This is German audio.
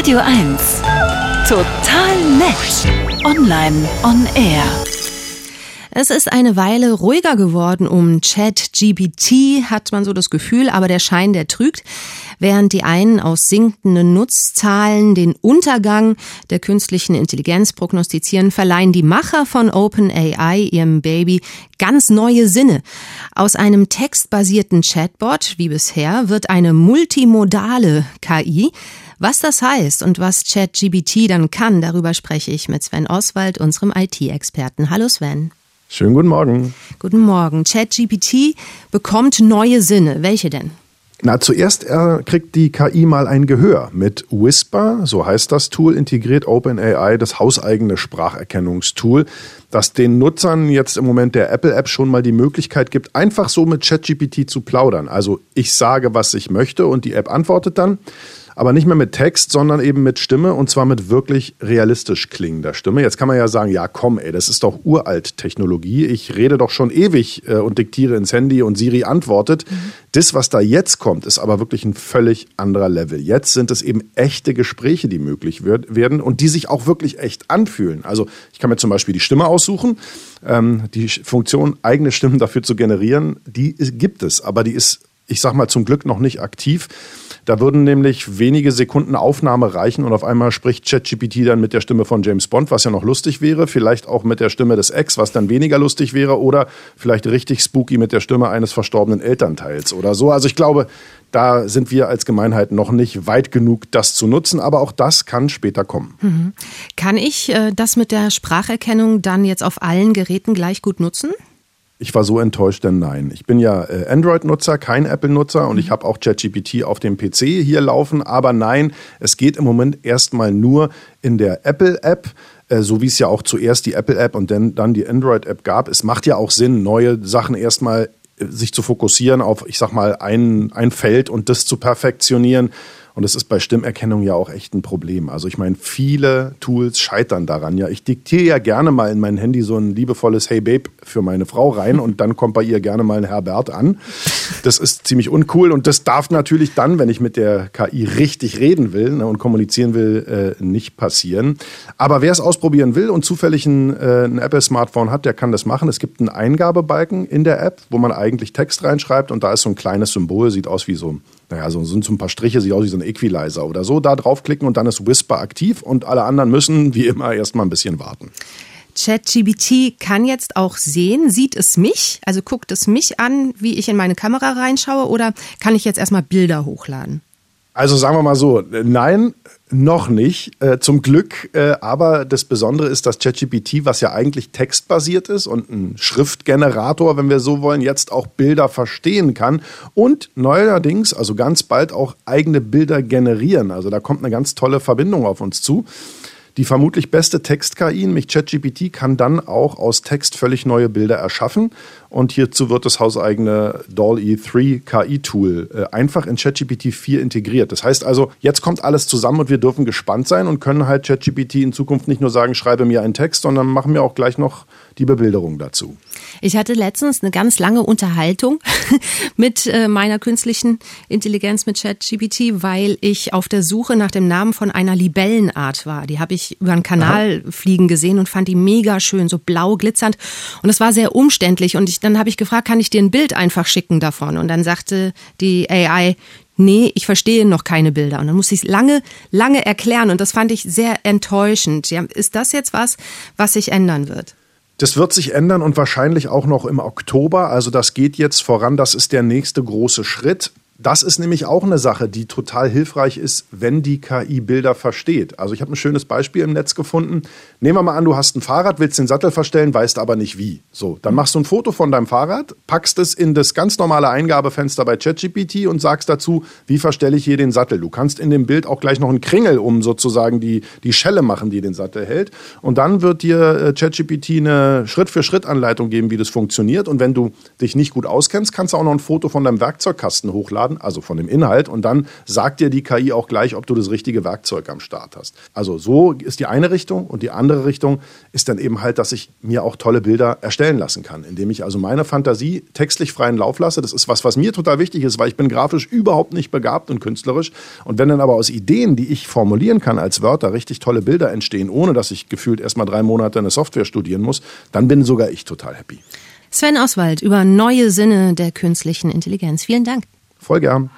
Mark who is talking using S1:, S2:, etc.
S1: Radio 1. Total nett. Online on Air.
S2: Es ist eine Weile ruhiger geworden um ChatGPT, hat man so das Gefühl, aber der Schein, der trügt. Während die einen aus sinkenden Nutzzahlen den Untergang der künstlichen Intelligenz prognostizieren, verleihen die Macher von OpenAI ihrem Baby ganz neue Sinne. Aus einem textbasierten Chatbot wie bisher wird eine multimodale KI. Was das heißt und was ChatGPT dann kann, darüber spreche ich mit Sven Oswald, unserem IT-Experten. Hallo Sven.
S3: Schönen guten Morgen.
S2: Guten Morgen. ChatGPT bekommt neue Sinne. Welche denn?
S3: Na, zuerst äh, kriegt die KI mal ein Gehör. Mit Whisper, so heißt das Tool, integriert OpenAI das hauseigene Spracherkennungstool, das den Nutzern jetzt im Moment der Apple-App schon mal die Möglichkeit gibt, einfach so mit ChatGPT zu plaudern. Also ich sage, was ich möchte und die App antwortet dann aber nicht mehr mit Text, sondern eben mit Stimme und zwar mit wirklich realistisch klingender Stimme. Jetzt kann man ja sagen, ja komm, ey, das ist doch uralt Technologie. Ich rede doch schon ewig äh, und diktiere ins Handy und Siri antwortet. Mhm. Das, was da jetzt kommt, ist aber wirklich ein völlig anderer Level. Jetzt sind es eben echte Gespräche, die möglich wird, werden und die sich auch wirklich echt anfühlen. Also ich kann mir zum Beispiel die Stimme aussuchen. Ähm, die Funktion, eigene Stimmen dafür zu generieren, die gibt es, aber die ist, ich sag mal, zum Glück noch nicht aktiv. Da würden nämlich wenige Sekunden Aufnahme reichen und auf einmal spricht ChatGPT dann mit der Stimme von James Bond, was ja noch lustig wäre, vielleicht auch mit der Stimme des Ex, was dann weniger lustig wäre oder vielleicht richtig spooky mit der Stimme eines verstorbenen Elternteils oder so. Also ich glaube, da sind wir als Gemeinheit noch nicht weit genug, das zu nutzen, aber auch das kann später kommen.
S2: Mhm. Kann ich äh, das mit der Spracherkennung dann jetzt auf allen Geräten gleich gut nutzen?
S3: Ich war so enttäuscht, denn nein. Ich bin ja äh, Android-Nutzer, kein Apple-Nutzer und mhm. ich habe auch ChatGPT auf dem PC hier laufen. Aber nein, es geht im Moment erstmal nur in der Apple-App äh, so wie es ja auch zuerst die Apple-App und dann, dann die Android-App gab. Es macht ja auch Sinn, neue Sachen erstmal äh, sich zu fokussieren auf, ich sag mal, ein, ein Feld und das zu perfektionieren. Und das ist bei Stimmerkennung ja auch echt ein Problem. Also ich meine, viele Tools scheitern daran. Ja, ich diktiere ja gerne mal in mein Handy so ein liebevolles Hey Babe für meine Frau rein und dann kommt bei ihr gerne mal ein Herbert an. Das ist ziemlich uncool und das darf natürlich dann, wenn ich mit der KI richtig reden will ne, und kommunizieren will, äh, nicht passieren. Aber wer es ausprobieren will und zufällig ein, äh, ein Apple-Smartphone hat, der kann das machen. Es gibt einen Eingabebalken in der App, wo man eigentlich Text reinschreibt und da ist so ein kleines Symbol, sieht aus wie so naja, so sind so ein paar Striche, sieht aus wie so ein Equalizer oder so, da draufklicken und dann ist Whisper aktiv und alle anderen müssen wie immer erstmal ein bisschen warten.
S2: ChatGBT kann jetzt auch sehen, sieht es mich, also guckt es mich an, wie ich in meine Kamera reinschaue oder kann ich jetzt erstmal Bilder hochladen?
S3: Also sagen wir mal so, nein, noch nicht, äh, zum Glück. Äh, aber das Besondere ist, dass ChatGPT, was ja eigentlich textbasiert ist und ein Schriftgenerator, wenn wir so wollen, jetzt auch Bilder verstehen kann und neuerdings, also ganz bald auch eigene Bilder generieren. Also da kommt eine ganz tolle Verbindung auf uns zu. Die vermutlich beste Text-KI, nämlich ChatGPT, kann dann auch aus Text völlig neue Bilder erschaffen. Und hierzu wird das hauseigene DALL-E3 KI-Tool äh, einfach in ChatGPT 4 integriert. Das heißt also, jetzt kommt alles zusammen und wir dürfen gespannt sein und können halt ChatGPT in Zukunft nicht nur sagen, schreibe mir einen Text, sondern machen wir auch gleich noch die Bebilderung dazu.
S2: Ich hatte letztens eine ganz lange Unterhaltung mit äh, meiner künstlichen Intelligenz mit ChatGPT, weil ich auf der Suche nach dem Namen von einer Libellenart war. Die habe ich über einen Kanal Aha. fliegen gesehen und fand die mega schön, so blau glitzernd. Und es war sehr umständlich und ich dann habe ich gefragt, kann ich dir ein Bild einfach schicken davon? Und dann sagte die AI, nee, ich verstehe noch keine Bilder. Und dann musste ich es lange, lange erklären und das fand ich sehr enttäuschend. Ja, ist das jetzt was, was sich ändern wird?
S3: Das wird sich ändern und wahrscheinlich auch noch im Oktober. Also das geht jetzt voran. Das ist der nächste große Schritt. Das ist nämlich auch eine Sache, die total hilfreich ist, wenn die KI Bilder versteht. Also ich habe ein schönes Beispiel im Netz gefunden. Nehmen wir mal an, du hast ein Fahrrad, willst den Sattel verstellen, weißt aber nicht wie. So, dann machst du ein Foto von deinem Fahrrad, packst es in das ganz normale Eingabefenster bei ChatGPT und sagst dazu, wie verstelle ich hier den Sattel. Du kannst in dem Bild auch gleich noch einen Kringel um sozusagen die, die Schelle machen, die den Sattel hält. Und dann wird dir äh, ChatGPT eine Schritt-für-Schritt-Anleitung geben, wie das funktioniert. Und wenn du dich nicht gut auskennst, kannst du auch noch ein Foto von deinem Werkzeugkasten hochladen runterladen, also von dem Inhalt, und dann sagt dir die KI auch gleich, ob du das richtige Werkzeug am Start hast. Also so ist die eine Richtung und die andere Richtung ist dann eben halt, dass ich mir auch tolle Bilder erstellen lassen kann, indem ich also meine Fantasie textlich freien Lauf lasse. Das ist was, was mir total wichtig ist, weil ich bin grafisch überhaupt nicht begabt und künstlerisch. Und wenn dann aber aus Ideen, die ich formulieren kann als Wörter, richtig tolle Bilder entstehen, ohne dass ich gefühlt erst mal drei Monate eine Software studieren muss, dann bin sogar ich total happy.
S2: Sven Oswald über neue Sinne der künstlichen Intelligenz. Vielen Dank.
S3: Voll gern.